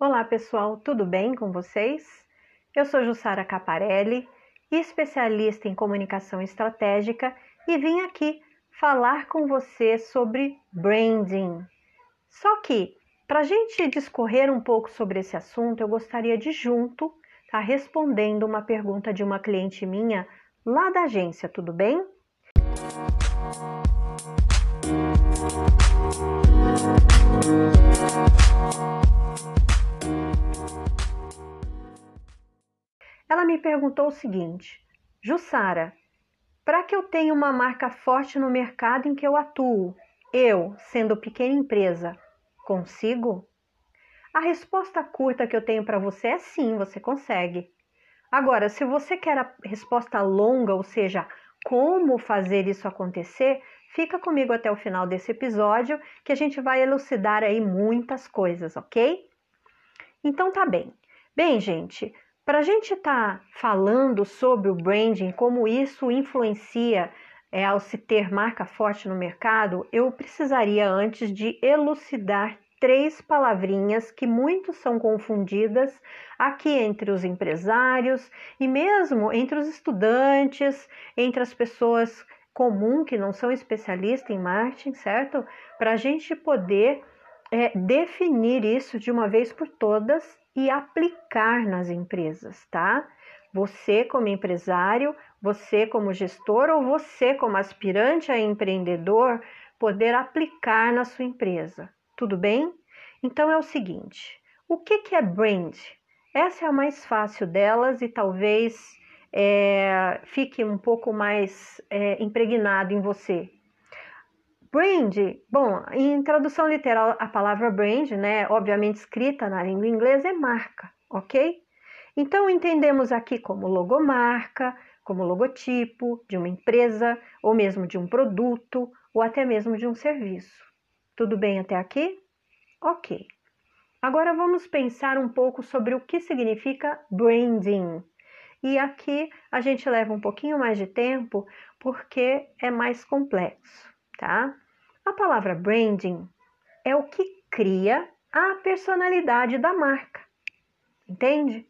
Olá pessoal, tudo bem com vocês? Eu sou Jussara Caparelli, especialista em comunicação estratégica e vim aqui falar com você sobre branding. Só que, para a gente discorrer um pouco sobre esse assunto, eu gostaria de junto estar tá respondendo uma pergunta de uma cliente minha lá da agência, tudo bem? Ela me perguntou o seguinte: Jussara, para que eu tenha uma marca forte no mercado em que eu atuo, eu, sendo pequena empresa, consigo? A resposta curta que eu tenho para você é sim, você consegue. Agora, se você quer a resposta longa, ou seja, como fazer isso acontecer, fica comigo até o final desse episódio que a gente vai elucidar aí muitas coisas, ok? Então tá bem. Bem, gente, para a gente estar tá falando sobre o branding, como isso influencia é, ao se ter marca forte no mercado, eu precisaria antes de elucidar três palavrinhas que muito são confundidas aqui entre os empresários e mesmo entre os estudantes, entre as pessoas comuns que não são especialistas em marketing, certo? Para a gente poder é, definir isso de uma vez por todas e aplicar nas empresas, tá? Você como empresário, você como gestor ou você como aspirante a empreendedor poder aplicar na sua empresa. Tudo bem? Então é o seguinte: o que, que é brand? Essa é a mais fácil delas e talvez é, fique um pouco mais é, impregnado em você. Brand, bom, em tradução literal, a palavra brand, né, obviamente escrita na língua inglesa, é marca, ok? Então entendemos aqui como logomarca, como logotipo de uma empresa, ou mesmo de um produto, ou até mesmo de um serviço. Tudo bem até aqui? Ok. Agora vamos pensar um pouco sobre o que significa branding. E aqui a gente leva um pouquinho mais de tempo porque é mais complexo tá? A palavra branding é o que cria a personalidade da marca, entende?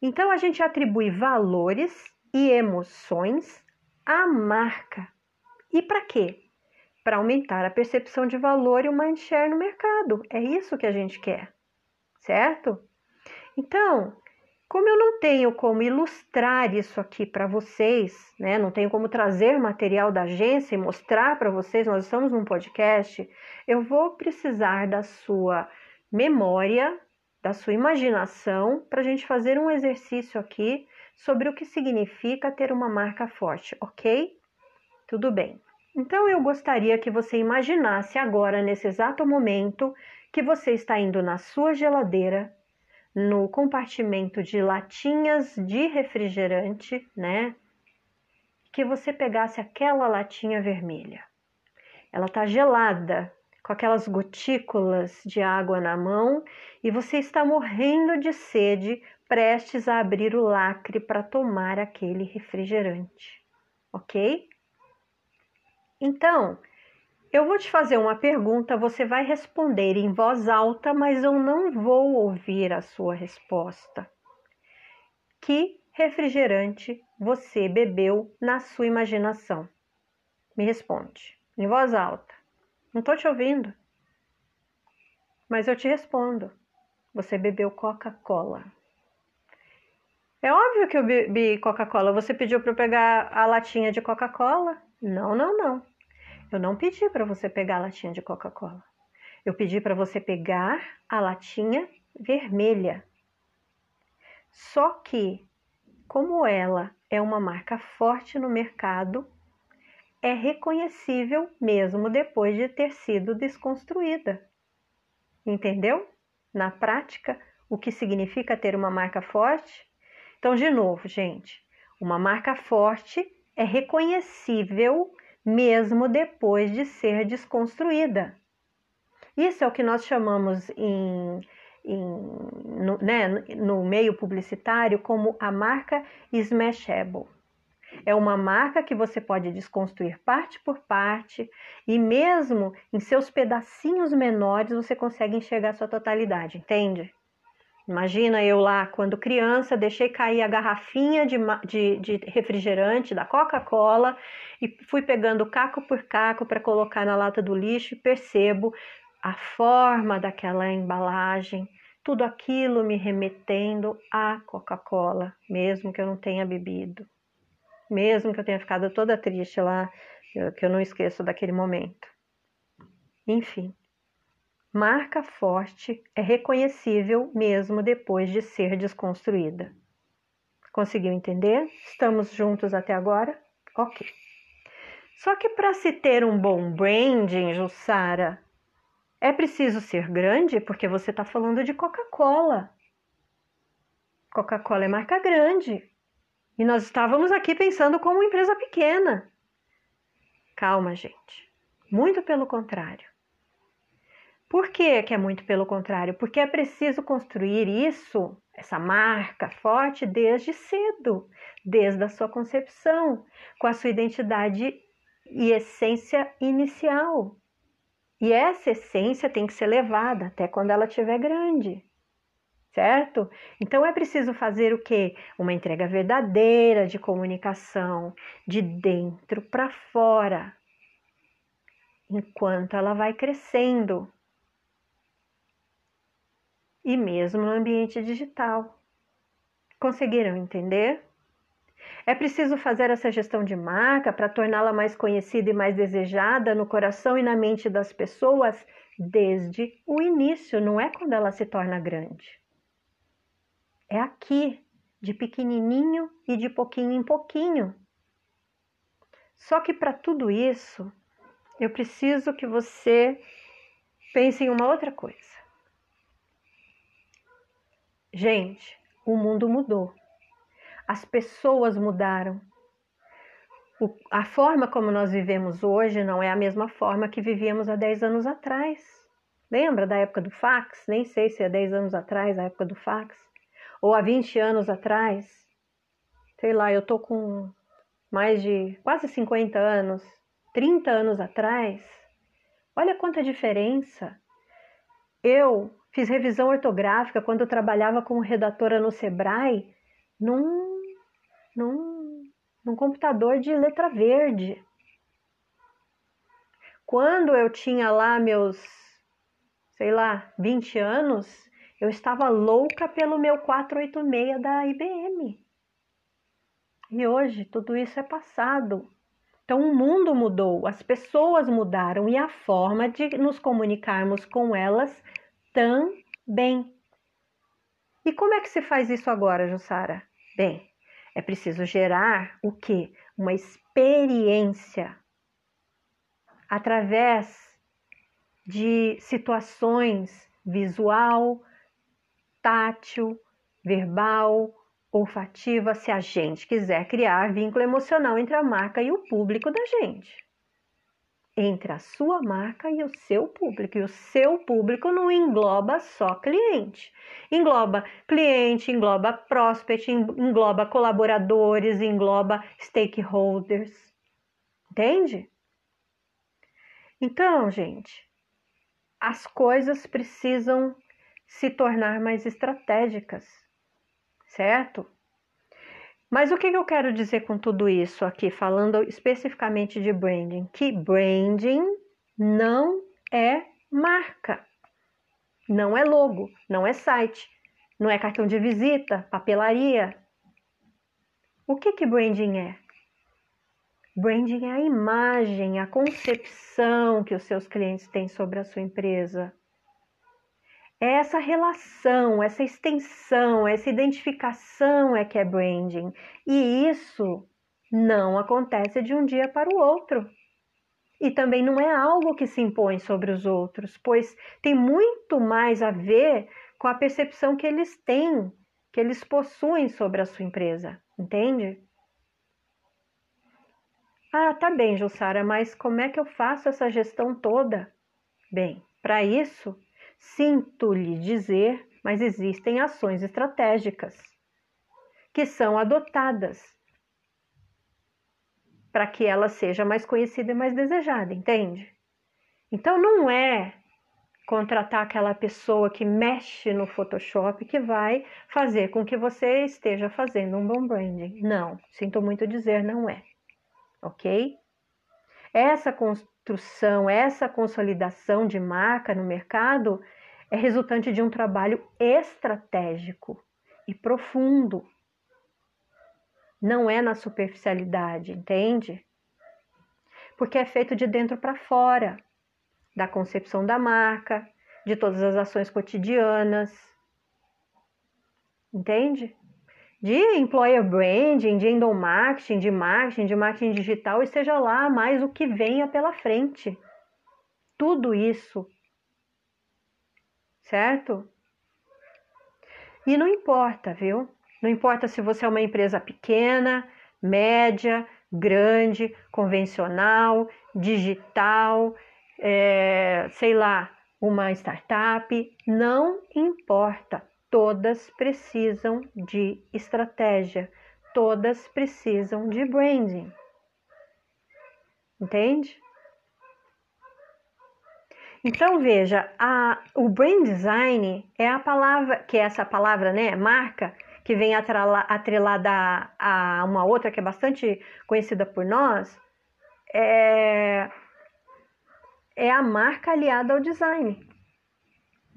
Então a gente atribui valores e emoções à marca. E para quê? Para aumentar a percepção de valor e o mind share no mercado. É isso que a gente quer, certo? Então, como eu não tenho como ilustrar isso aqui para vocês, né? Não tenho como trazer material da agência e mostrar para vocês, nós estamos num podcast, eu vou precisar da sua memória, da sua imaginação, para a gente fazer um exercício aqui sobre o que significa ter uma marca forte, ok? Tudo bem. Então eu gostaria que você imaginasse agora, nesse exato momento, que você está indo na sua geladeira no compartimento de latinhas de refrigerante, né? Que você pegasse aquela latinha vermelha. Ela tá gelada, com aquelas gotículas de água na mão e você está morrendo de sede, prestes a abrir o lacre para tomar aquele refrigerante, ok? Então, eu vou te fazer uma pergunta, você vai responder em voz alta, mas eu não vou ouvir a sua resposta. Que refrigerante você bebeu na sua imaginação? Me responde, em voz alta. Não estou te ouvindo. Mas eu te respondo. Você bebeu Coca-Cola. É óbvio que eu bebi Coca-Cola. Você pediu para eu pegar a latinha de Coca-Cola? Não, não, não. Eu não pedi para você pegar a latinha de Coca-Cola. Eu pedi para você pegar a latinha vermelha. Só que, como ela é uma marca forte no mercado, é reconhecível mesmo depois de ter sido desconstruída. Entendeu? Na prática, o que significa ter uma marca forte? Então, de novo, gente, uma marca forte é reconhecível mesmo depois de ser desconstruída. Isso é o que nós chamamos em, em, no, né, no meio publicitário como a marca smashable. É uma marca que você pode desconstruir parte por parte e mesmo em seus pedacinhos menores você consegue enxergar sua totalidade, entende? Imagina eu lá, quando criança, deixei cair a garrafinha de, de, de refrigerante da Coca-Cola e fui pegando caco por caco para colocar na lata do lixo e percebo a forma daquela embalagem, tudo aquilo me remetendo à Coca-Cola, mesmo que eu não tenha bebido, mesmo que eu tenha ficado toda triste lá, que eu não esqueço daquele momento. Enfim, marca forte é reconhecível mesmo depois de ser desconstruída. Conseguiu entender? Estamos juntos até agora? Ok. Só que para se ter um bom branding, Jussara, é preciso ser grande porque você está falando de Coca-Cola. Coca-Cola é marca grande. E nós estávamos aqui pensando como empresa pequena. Calma, gente. Muito pelo contrário. Por que, que é muito pelo contrário? Porque é preciso construir isso, essa marca forte, desde cedo, desde a sua concepção, com a sua identidade e essência inicial. E essa essência tem que ser levada até quando ela estiver grande. Certo? Então é preciso fazer o que? Uma entrega verdadeira de comunicação, de dentro para fora, enquanto ela vai crescendo e mesmo no ambiente digital. Conseguiram entender? É preciso fazer essa gestão de marca para torná-la mais conhecida e mais desejada no coração e na mente das pessoas desde o início, não é quando ela se torna grande. É aqui, de pequenininho e de pouquinho em pouquinho. Só que para tudo isso, eu preciso que você pense em uma outra coisa. Gente, o mundo mudou. As pessoas mudaram. O, a forma como nós vivemos hoje não é a mesma forma que vivíamos há 10 anos atrás. Lembra da época do fax? Nem sei se é 10 anos atrás, a época do fax. Ou há 20 anos atrás. Sei lá, eu tô com mais de quase 50 anos, 30 anos atrás. Olha quanta diferença. Eu Fiz revisão ortográfica quando eu trabalhava como redatora no Sebrae, num, num, num computador de letra verde. Quando eu tinha lá meus, sei lá, 20 anos, eu estava louca pelo meu 486 da IBM. E hoje tudo isso é passado. Então o mundo mudou, as pessoas mudaram e a forma de nos comunicarmos com elas também. E como é que se faz isso agora, Jussara? Bem, é preciso gerar o que? Uma experiência através de situações visual, tátil, verbal, olfativa, se a gente quiser criar vínculo emocional entre a marca e o público da gente entre a sua marca e o seu público. E o seu público não engloba só cliente. Engloba cliente, engloba prospect, engloba colaboradores, engloba stakeholders. Entende? Então, gente, as coisas precisam se tornar mais estratégicas, certo? Mas o que eu quero dizer com tudo isso aqui, falando especificamente de branding? Que branding não é marca, não é logo, não é site, não é cartão de visita, papelaria. O que, que branding é? Branding é a imagem, a concepção que os seus clientes têm sobre a sua empresa. É essa relação, essa extensão, essa identificação é que é branding. E isso não acontece de um dia para o outro. E também não é algo que se impõe sobre os outros, pois tem muito mais a ver com a percepção que eles têm, que eles possuem sobre a sua empresa, entende? Ah, tá bem, Jussara, mas como é que eu faço essa gestão toda? Bem, para isso Sinto lhe dizer, mas existem ações estratégicas que são adotadas para que ela seja mais conhecida e mais desejada, entende? Então não é contratar aquela pessoa que mexe no Photoshop que vai fazer com que você esteja fazendo um bom branding. Não, sinto muito dizer, não é. Ok? Essa construção, essa consolidação de marca no mercado é resultante de um trabalho estratégico e profundo. Não é na superficialidade, entende? Porque é feito de dentro para fora da concepção da marca, de todas as ações cotidianas. Entende? De employer branding, de endomarketing, de marketing, de marketing digital, e seja lá mais o que venha pela frente. Tudo isso. Certo? E não importa, viu? Não importa se você é uma empresa pequena, média, grande, convencional, digital, é, sei lá, uma startup, não importa, todas precisam de estratégia, todas precisam de branding. Entende? Então veja, a, o brand design é a palavra, que é essa palavra, né, marca, que vem atrelada a, a uma outra que é bastante conhecida por nós, é, é a marca aliada ao design.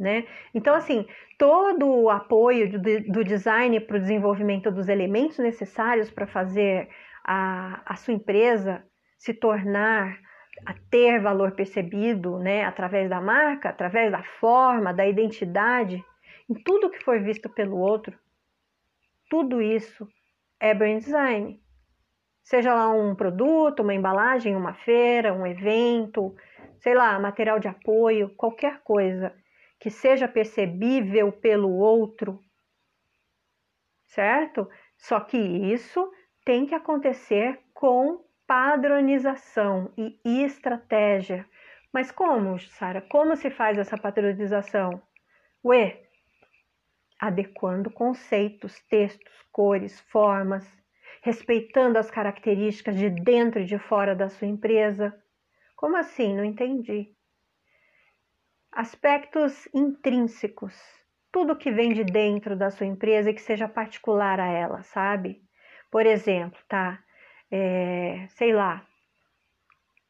Né? Então, assim, todo o apoio do, design para o desenvolvimento dos elementos necessários para fazer a, a sua empresa se tornar a ter valor percebido, né, através da marca, através da forma, da identidade, em tudo que for visto pelo outro, tudo isso é brand design. Seja lá um produto, uma embalagem, uma feira, um evento, sei lá, material de apoio, qualquer coisa que seja percebível pelo outro, certo? Só que isso tem que acontecer com padronização e estratégia. Mas como, Sara? Como se faz essa padronização? Ué, adequando conceitos, textos, cores, formas, respeitando as características de dentro e de fora da sua empresa, como assim? Não entendi. Aspectos intrínsecos. Tudo que vem de dentro da sua empresa e que seja particular a ela, sabe? Por exemplo, tá? É, sei lá.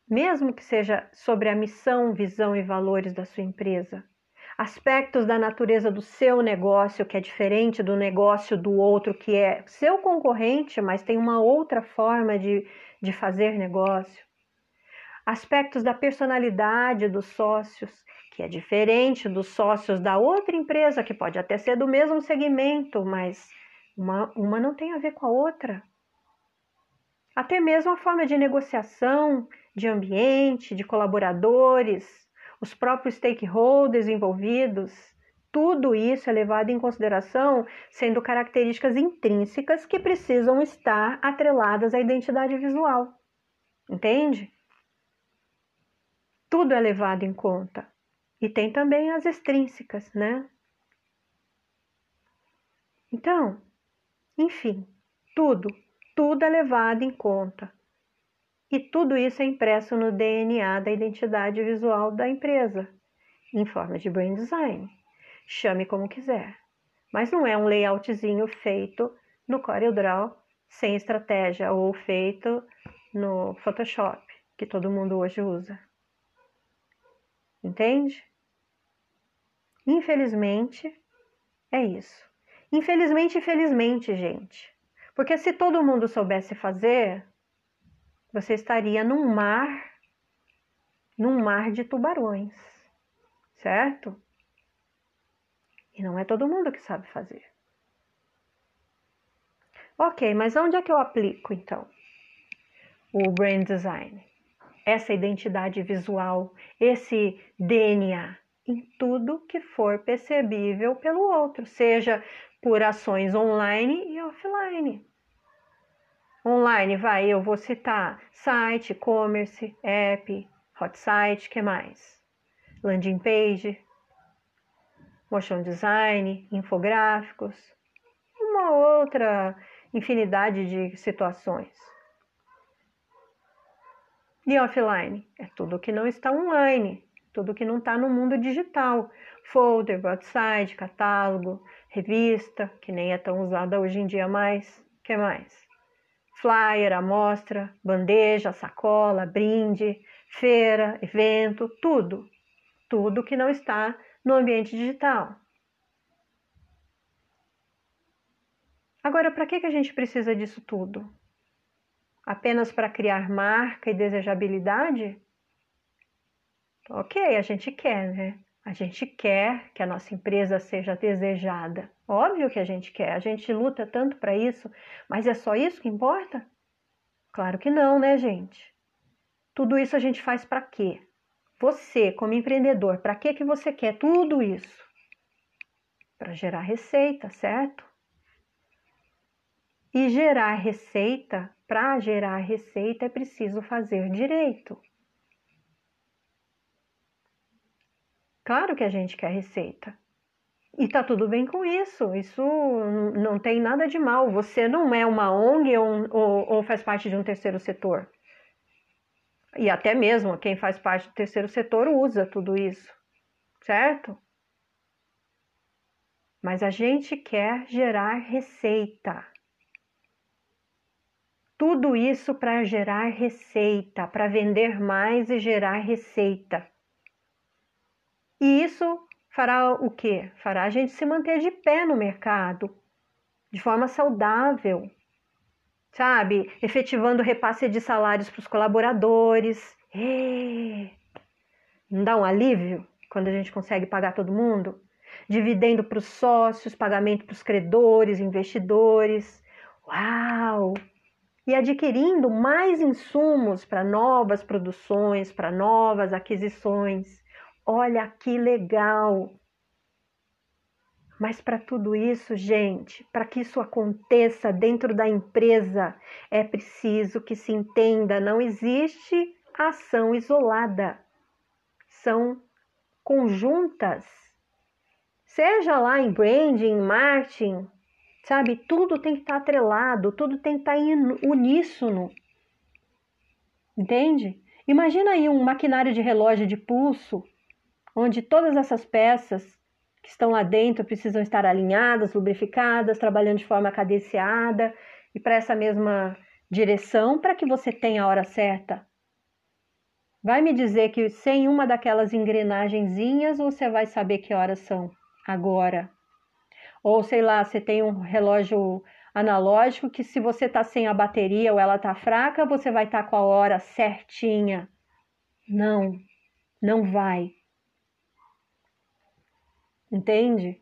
Mesmo que seja sobre a missão, visão e valores da sua empresa, aspectos da natureza do seu negócio que é diferente do negócio do outro que é seu concorrente, mas tem uma outra forma de, de fazer negócio aspectos da personalidade dos sócios, que é diferente dos sócios da outra empresa, que pode até ser do mesmo segmento, mas uma, uma não tem a ver com a outra. Até mesmo a forma de negociação, de ambiente, de colaboradores, os próprios stakeholders envolvidos, tudo isso é levado em consideração, sendo características intrínsecas que precisam estar atreladas à identidade visual. Entende? tudo é levado em conta. E tem também as extrínsecas, né? Então, enfim, tudo, tudo é levado em conta. E tudo isso é impresso no DNA da identidade visual da empresa, em forma de brand design. Chame como quiser. Mas não é um layoutzinho feito no CorelDRAW sem estratégia ou feito no Photoshop, que todo mundo hoje usa. Entende? Infelizmente, é isso. Infelizmente e felizmente, gente. Porque se todo mundo soubesse fazer, você estaria num mar, num mar de tubarões, certo? E não é todo mundo que sabe fazer. Ok, mas onde é que eu aplico então o brand design? essa identidade visual, esse DNA em tudo que for percebível pelo outro, seja por ações online e offline. Online, vai, eu vou citar site, e-commerce, app, hot site, que mais? Landing page, motion design, infográficos, uma outra infinidade de situações. E offline? É tudo que não está online. Tudo que não está no mundo digital. Folder, broadside, catálogo, revista, que nem é tão usada hoje em dia mais. que mais? Flyer, amostra, bandeja, sacola, brinde, feira, evento, tudo. Tudo que não está no ambiente digital. Agora, para que, que a gente precisa disso tudo? Apenas para criar marca e desejabilidade? Ok, a gente quer, né? A gente quer que a nossa empresa seja desejada. Óbvio que a gente quer, a gente luta tanto para isso, mas é só isso que importa? Claro que não, né, gente? Tudo isso a gente faz para quê? Você, como empreendedor, para que que você quer tudo isso? Para gerar receita, certo? E gerar receita, para gerar receita é preciso fazer direito. Claro que a gente quer receita. E tá tudo bem com isso. Isso não tem nada de mal. Você não é uma ONG ou, ou, ou faz parte de um terceiro setor. E até mesmo quem faz parte do terceiro setor usa tudo isso, certo? Mas a gente quer gerar receita. Tudo isso para gerar receita, para vender mais e gerar receita. E isso fará o quê? Fará a gente se manter de pé no mercado, de forma saudável, sabe? Efetivando repasse de salários para os colaboradores. Não dá um alívio quando a gente consegue pagar todo mundo? Dividendo para os sócios, pagamento para os credores, investidores. Uau! E adquirindo mais insumos para novas produções, para novas aquisições. Olha que legal! Mas para tudo isso, gente, para que isso aconteça dentro da empresa, é preciso que se entenda: não existe ação isolada, são conjuntas. Seja lá em branding, marketing, sabe? Tudo tem que estar atrelado, tudo tem que estar em uníssono. Entende? Imagina aí um maquinário de relógio de pulso onde todas essas peças que estão lá dentro precisam estar alinhadas, lubrificadas, trabalhando de forma cadenciada e para essa mesma direção para que você tenha a hora certa. Vai me dizer que sem uma daquelas engrenagenzinhas você vai saber que horas são agora. Ou sei lá, você tem um relógio analógico que se você está sem a bateria ou ela está fraca, você vai estar tá com a hora certinha. Não, não vai. Entende?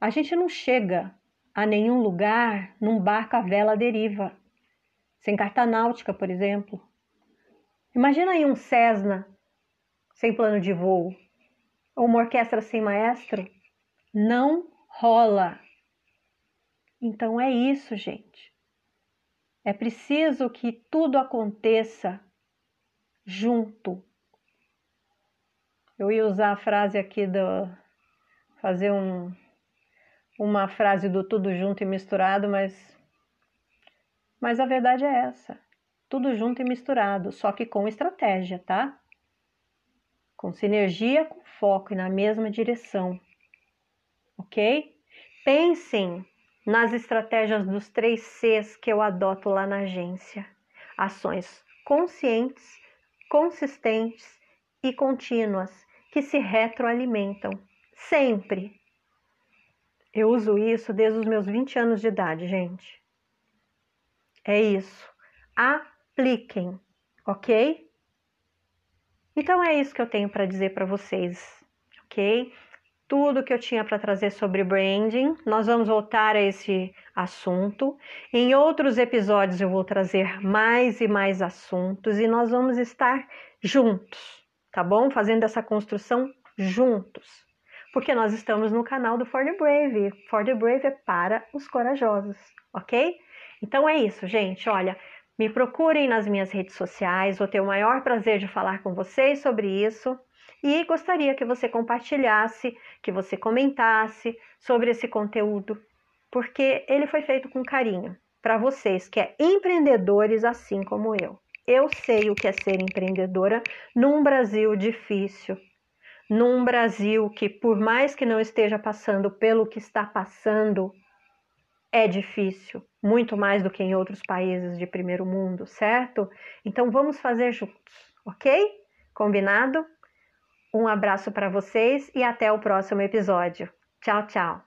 A gente não chega a nenhum lugar num barco à vela deriva, sem carta náutica, por exemplo. Imagina aí um Cessna sem plano de voo, ou uma orquestra sem maestro. Não rola. Então é isso, gente. É preciso que tudo aconteça junto, eu ia usar a frase aqui do. fazer um, uma frase do tudo junto e misturado, mas. Mas a verdade é essa. Tudo junto e misturado, só que com estratégia, tá? Com sinergia, com foco e na mesma direção. Ok? Pensem nas estratégias dos três Cs que eu adoto lá na agência: ações conscientes, consistentes e contínuas que se retroalimentam, sempre. Eu uso isso desde os meus 20 anos de idade, gente. É isso. Apliquem, ok? Então é isso que eu tenho para dizer para vocês, ok? Tudo que eu tinha para trazer sobre branding. Nós vamos voltar a esse assunto. Em outros episódios eu vou trazer mais e mais assuntos e nós vamos estar juntos tá bom? Fazendo essa construção juntos. Porque nós estamos no canal do For the Brave. For the Brave é para os corajosos, ok? Então é isso, gente. Olha, me procurem nas minhas redes sociais. Vou ter o maior prazer de falar com vocês sobre isso. E gostaria que você compartilhasse, que você comentasse sobre esse conteúdo, porque ele foi feito com carinho para vocês que é empreendedores assim como eu, Eu sei o que é ser empreendedora num Brasil difícil, num Brasil que, por mais que não esteja passando pelo que está passando, é difícil, muito mais do que em outros países de primeiro mundo, certo? Então vamos fazer juntos, ok? Combinado? Um abraço para vocês e até o próximo episódio. Tchau, tchau.